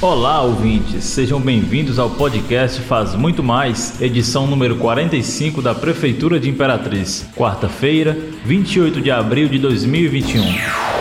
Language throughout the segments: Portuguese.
Olá, ouvintes, sejam bem-vindos ao podcast Faz Muito Mais, edição número 45 da Prefeitura de Imperatriz, quarta-feira, 28 de abril de 2021.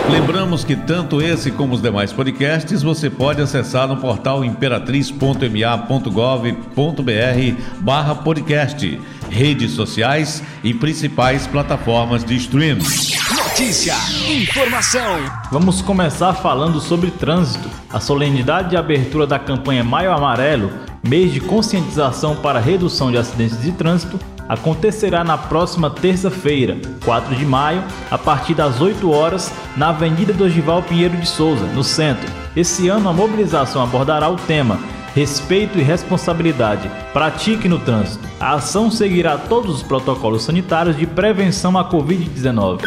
Lembramos que tanto esse como os demais podcasts você pode acessar no portal imperatriz.ma.gov.br podcast, redes sociais e principais plataformas de streaming. Notícia, informação. Vamos começar falando sobre trânsito. A solenidade de abertura da campanha Maio Amarelo, mês de conscientização para redução de acidentes de trânsito, acontecerá na próxima terça-feira, 4 de maio, a partir das 8 horas, na Avenida Dorival Pinheiro de Souza, no centro. Esse ano a mobilização abordará o tema Respeito e responsabilidade. Pratique no trânsito. A ação seguirá todos os protocolos sanitários de prevenção à Covid-19.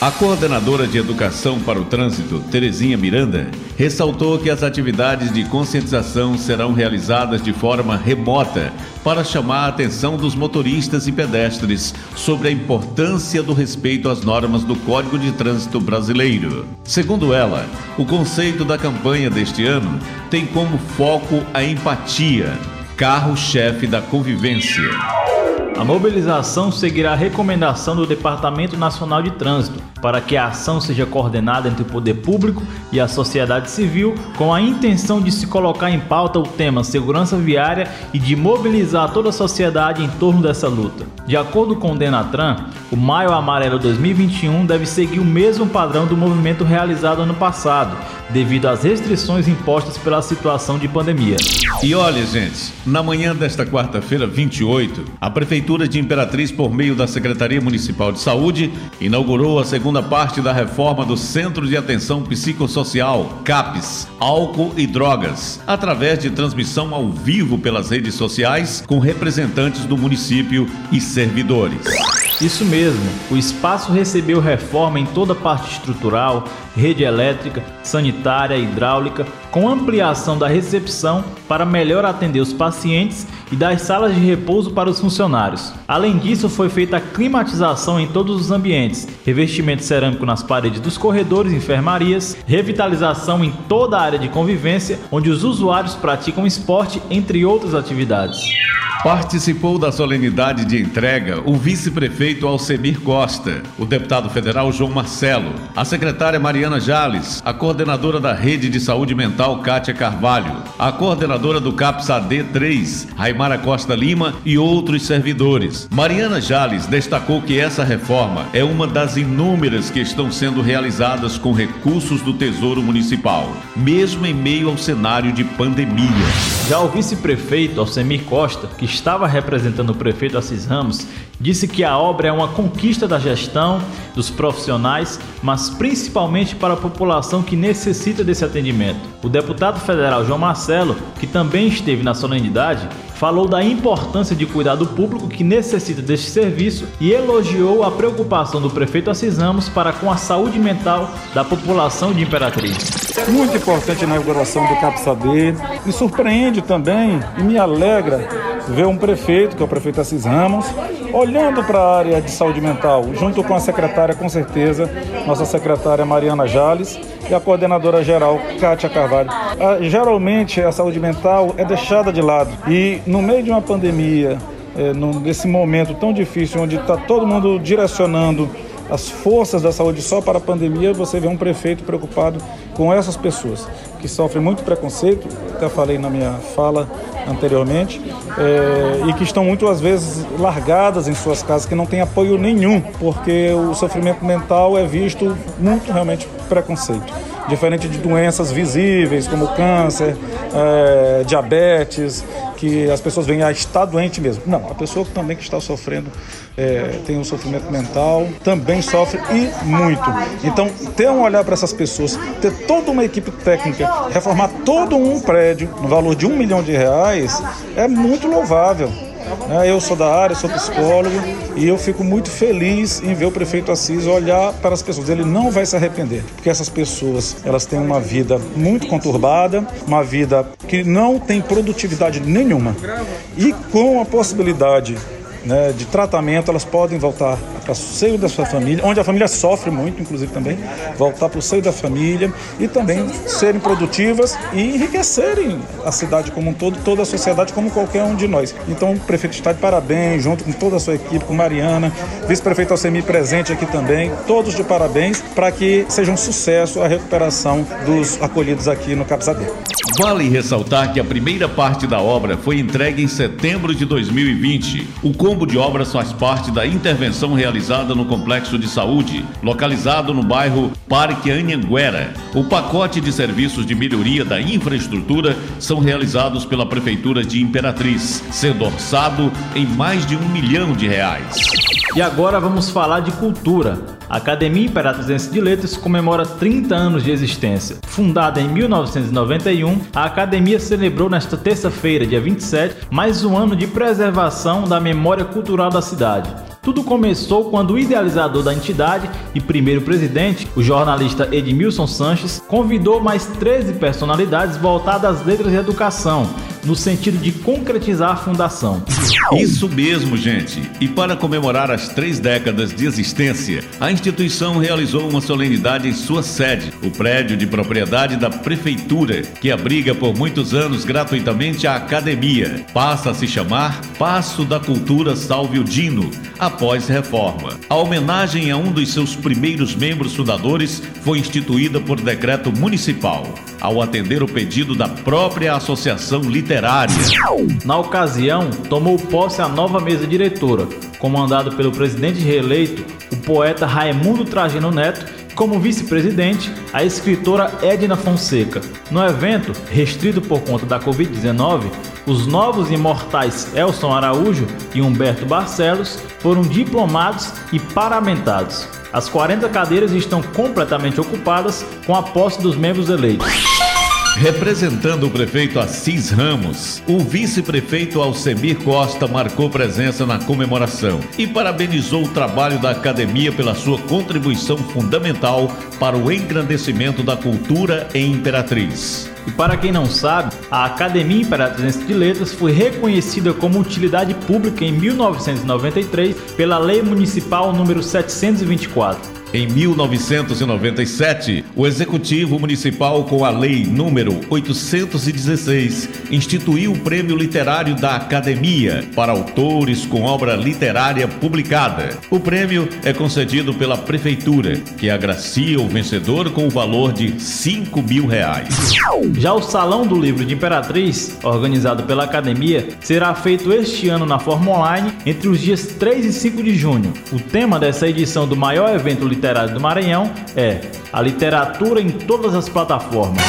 A coordenadora de Educação para o Trânsito, Terezinha Miranda, ressaltou que as atividades de conscientização serão realizadas de forma remota para chamar a atenção dos motoristas e pedestres sobre a importância do respeito às normas do Código de Trânsito Brasileiro. Segundo ela, o conceito da campanha deste ano tem como foco a empatia, carro-chefe da convivência. A mobilização seguirá a recomendação do Departamento Nacional de Trânsito para que a ação seja coordenada entre o poder público e a sociedade civil, com a intenção de se colocar em pauta o tema segurança viária e de mobilizar toda a sociedade em torno dessa luta. De acordo com o Denatran, o Maio Amarelo 2021 deve seguir o mesmo padrão do movimento realizado ano passado, devido às restrições impostas pela situação de pandemia. E olha, gente, na manhã desta quarta-feira, 28, a Prefeitura de Imperatriz, por meio da Secretaria Municipal de Saúde, inaugurou a segunda parte da reforma do Centro de Atenção Psicossocial, CAPES, Álcool e Drogas, através de transmissão ao vivo pelas redes sociais com representantes do município e servidores. Isso mesmo, o espaço recebeu reforma em toda a parte estrutural, rede elétrica, sanitária, hidráulica, com ampliação da recepção para melhor atender os pacientes e das salas de repouso para os funcionários. Além disso, foi feita a climatização em todos os ambientes, revestimento cerâmico nas paredes dos corredores e enfermarias, revitalização em toda a área de convivência onde os usuários praticam esporte, entre outras atividades. Participou da solenidade de entrega o vice-prefeito Alcemir Costa, o deputado federal João Marcelo, a secretária Mariana Jales, a coordenadora da Rede de Saúde Mental Kátia Carvalho, a coordenadora do CAPS AD 3, Raimara Costa Lima e outros servidores. Mariana Jales destacou que essa reforma é uma das inúmeras que estão sendo realizadas com recursos do Tesouro Municipal, mesmo em meio ao cenário de pandemia. Já o vice-prefeito Alcemir Costa, que estava representando o prefeito Assis Ramos, disse que a obra é uma conquista da gestão, dos profissionais, mas principalmente para a população que necessita desse atendimento. O deputado federal João Marcelo, que também esteve na solenidade, falou da importância de cuidar do público que necessita deste serviço e elogiou a preocupação do prefeito Assis Ramos para com a saúde mental da população de Imperatriz. Muito importante na inauguração do CAPSAD. Me surpreende também e me alegra ver um prefeito, que é o prefeito Assis Ramos, olhando para a área de saúde mental, junto com a secretária, com certeza, nossa secretária Mariana Jales e a coordenadora geral, Kátia Carvalho. Ah, geralmente a saúde mental é deixada de lado e no meio de uma pandemia, é, nesse momento tão difícil, onde está todo mundo direcionando as forças da saúde só para a pandemia, você vê um prefeito preocupado com essas pessoas que sofrem muito preconceito, até falei na minha fala anteriormente, é, e que estão muitas vezes largadas em suas casas, que não têm apoio nenhum, porque o sofrimento mental é visto muito realmente preconceito. Diferente de doenças visíveis, como câncer, é, diabetes, que as pessoas veem, ah, está doente mesmo. Não, a pessoa também que está sofrendo, é, tem um sofrimento mental, também sofre e muito. Então, ter um olhar para essas pessoas, ter toda uma equipe técnica, reformar todo um prédio no valor de um milhão de reais, é muito louvável. Né? Eu sou da área, sou psicólogo e eu fico muito feliz em ver o prefeito Assis olhar para as pessoas. Ele não vai se arrepender, porque essas pessoas elas têm uma vida muito conturbada, uma vida que não tem produtividade nenhuma e com a possibilidade né, de tratamento elas podem voltar para o seio da sua família, onde a família sofre muito, inclusive também, voltar para o seio da família e também serem produtivas e enriquecerem a cidade como um todo, toda a sociedade como qualquer um de nós. Então o prefeito está de parabéns, junto com toda a sua equipe, com Mariana, vice-prefeito Alcemi presente aqui também, todos de parabéns para que seja um sucesso a recuperação dos acolhidos aqui no Capsadeiro. Vale ressaltar que a primeira parte da obra foi entregue em setembro de 2020. O combo de obras faz parte da intervenção realizada no complexo de saúde, localizado no bairro Parque Anhanguera. O pacote de serviços de melhoria da infraestrutura são realizados pela Prefeitura de Imperatriz, sendo orçado em mais de um milhão de reais. E agora vamos falar de cultura. A Academia Imperatrizense de Letras comemora 30 anos de existência. Fundada em 1991, a Academia celebrou nesta terça-feira, dia 27, mais um ano de preservação da memória cultural da cidade. Tudo começou quando o idealizador da entidade e primeiro presidente, o jornalista Edmilson Sanches, convidou mais 13 personalidades voltadas às letras e educação, no sentido de concretizar a fundação. Isso mesmo, gente. E para comemorar as três décadas de existência, a instituição realizou uma solenidade em sua sede, o prédio de propriedade da prefeitura, que abriga por muitos anos gratuitamente a academia. Passa a se chamar Passo da Cultura Salve Dino, após reforma. A homenagem a um dos seus primeiros membros fundadores foi instituída por decreto municipal, ao atender o pedido da própria associação literária. Na ocasião, tomou posse a nova mesa diretora, comandado pelo presidente reeleito, o poeta Raimundo Trajano Neto, como vice-presidente, a escritora Edna Fonseca. No evento, restrito por conta da Covid-19, os novos imortais Elson Araújo e Humberto Barcelos foram diplomados e paramentados. As 40 cadeiras estão completamente ocupadas com a posse dos membros eleitos. Representando o prefeito Assis Ramos, o vice-prefeito Alcemir Costa marcou presença na comemoração e parabenizou o trabalho da academia pela sua contribuição fundamental para o engrandecimento da cultura em Imperatriz. E para quem não sabe, a Academia Imperatriz de Letras foi reconhecida como utilidade pública em 1993 pela Lei Municipal número 724. Em 1997, o Executivo Municipal, com a Lei número 816, instituiu o Prêmio Literário da Academia para autores com obra literária publicada. O prêmio é concedido pela Prefeitura, que agracia o vencedor com o valor de 5 mil reais. Já o Salão do Livro de Imperatriz, organizado pela Academia, será feito este ano na forma online entre os dias 3 e 5 de junho. O tema dessa edição do maior evento literário Literário do Maranhão é a literatura em todas as plataformas.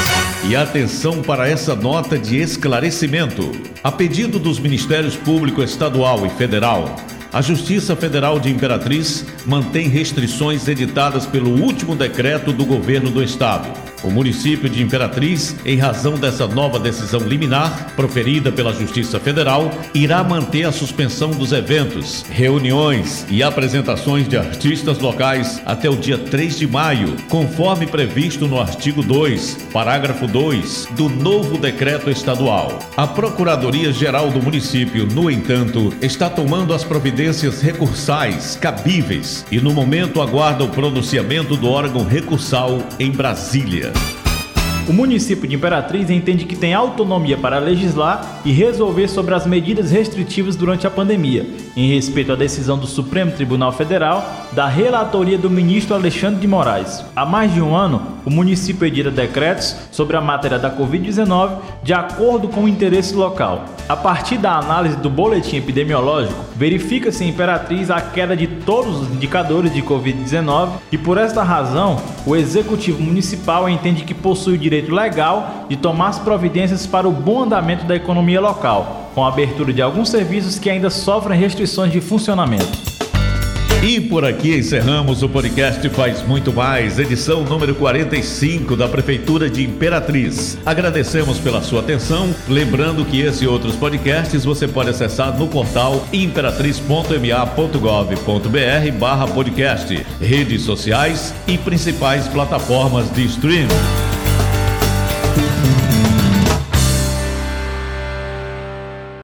E atenção para essa nota de esclarecimento. A pedido dos Ministérios Público Estadual e Federal, a Justiça Federal de Imperatriz mantém restrições editadas pelo último decreto do governo do estado. O município de Imperatriz, em razão dessa nova decisão liminar, proferida pela Justiça Federal, irá manter a suspensão dos eventos, reuniões e apresentações de artistas locais até o dia 3 de maio, conforme previsto no artigo 2, parágrafo 2 do novo decreto estadual. A Procuradoria-Geral do município, no entanto, está tomando as providências recursais cabíveis e, no momento, aguarda o pronunciamento do órgão recursal em Brasília. O município de Imperatriz entende que tem autonomia para legislar e resolver sobre as medidas restritivas durante a pandemia, em respeito à decisão do Supremo Tribunal Federal da relatoria do ministro Alexandre de Moraes. Há mais de um ano, o município edita decretos sobre a matéria da Covid-19 de acordo com o interesse local. A partir da análise do boletim epidemiológico, verifica-se em Imperatriz a queda de todos os indicadores de Covid-19 e, por esta razão, o Executivo Municipal entende que possui o direito legal de tomar as providências para o bom andamento da economia local, com a abertura de alguns serviços que ainda sofrem restrições de funcionamento. E por aqui encerramos o podcast Faz Muito Mais, edição número 45 da Prefeitura de Imperatriz. Agradecemos pela sua atenção, lembrando que esse e outros podcasts você pode acessar no portal imperatriz.ma.gov.br barra podcast, redes sociais e principais plataformas de streaming.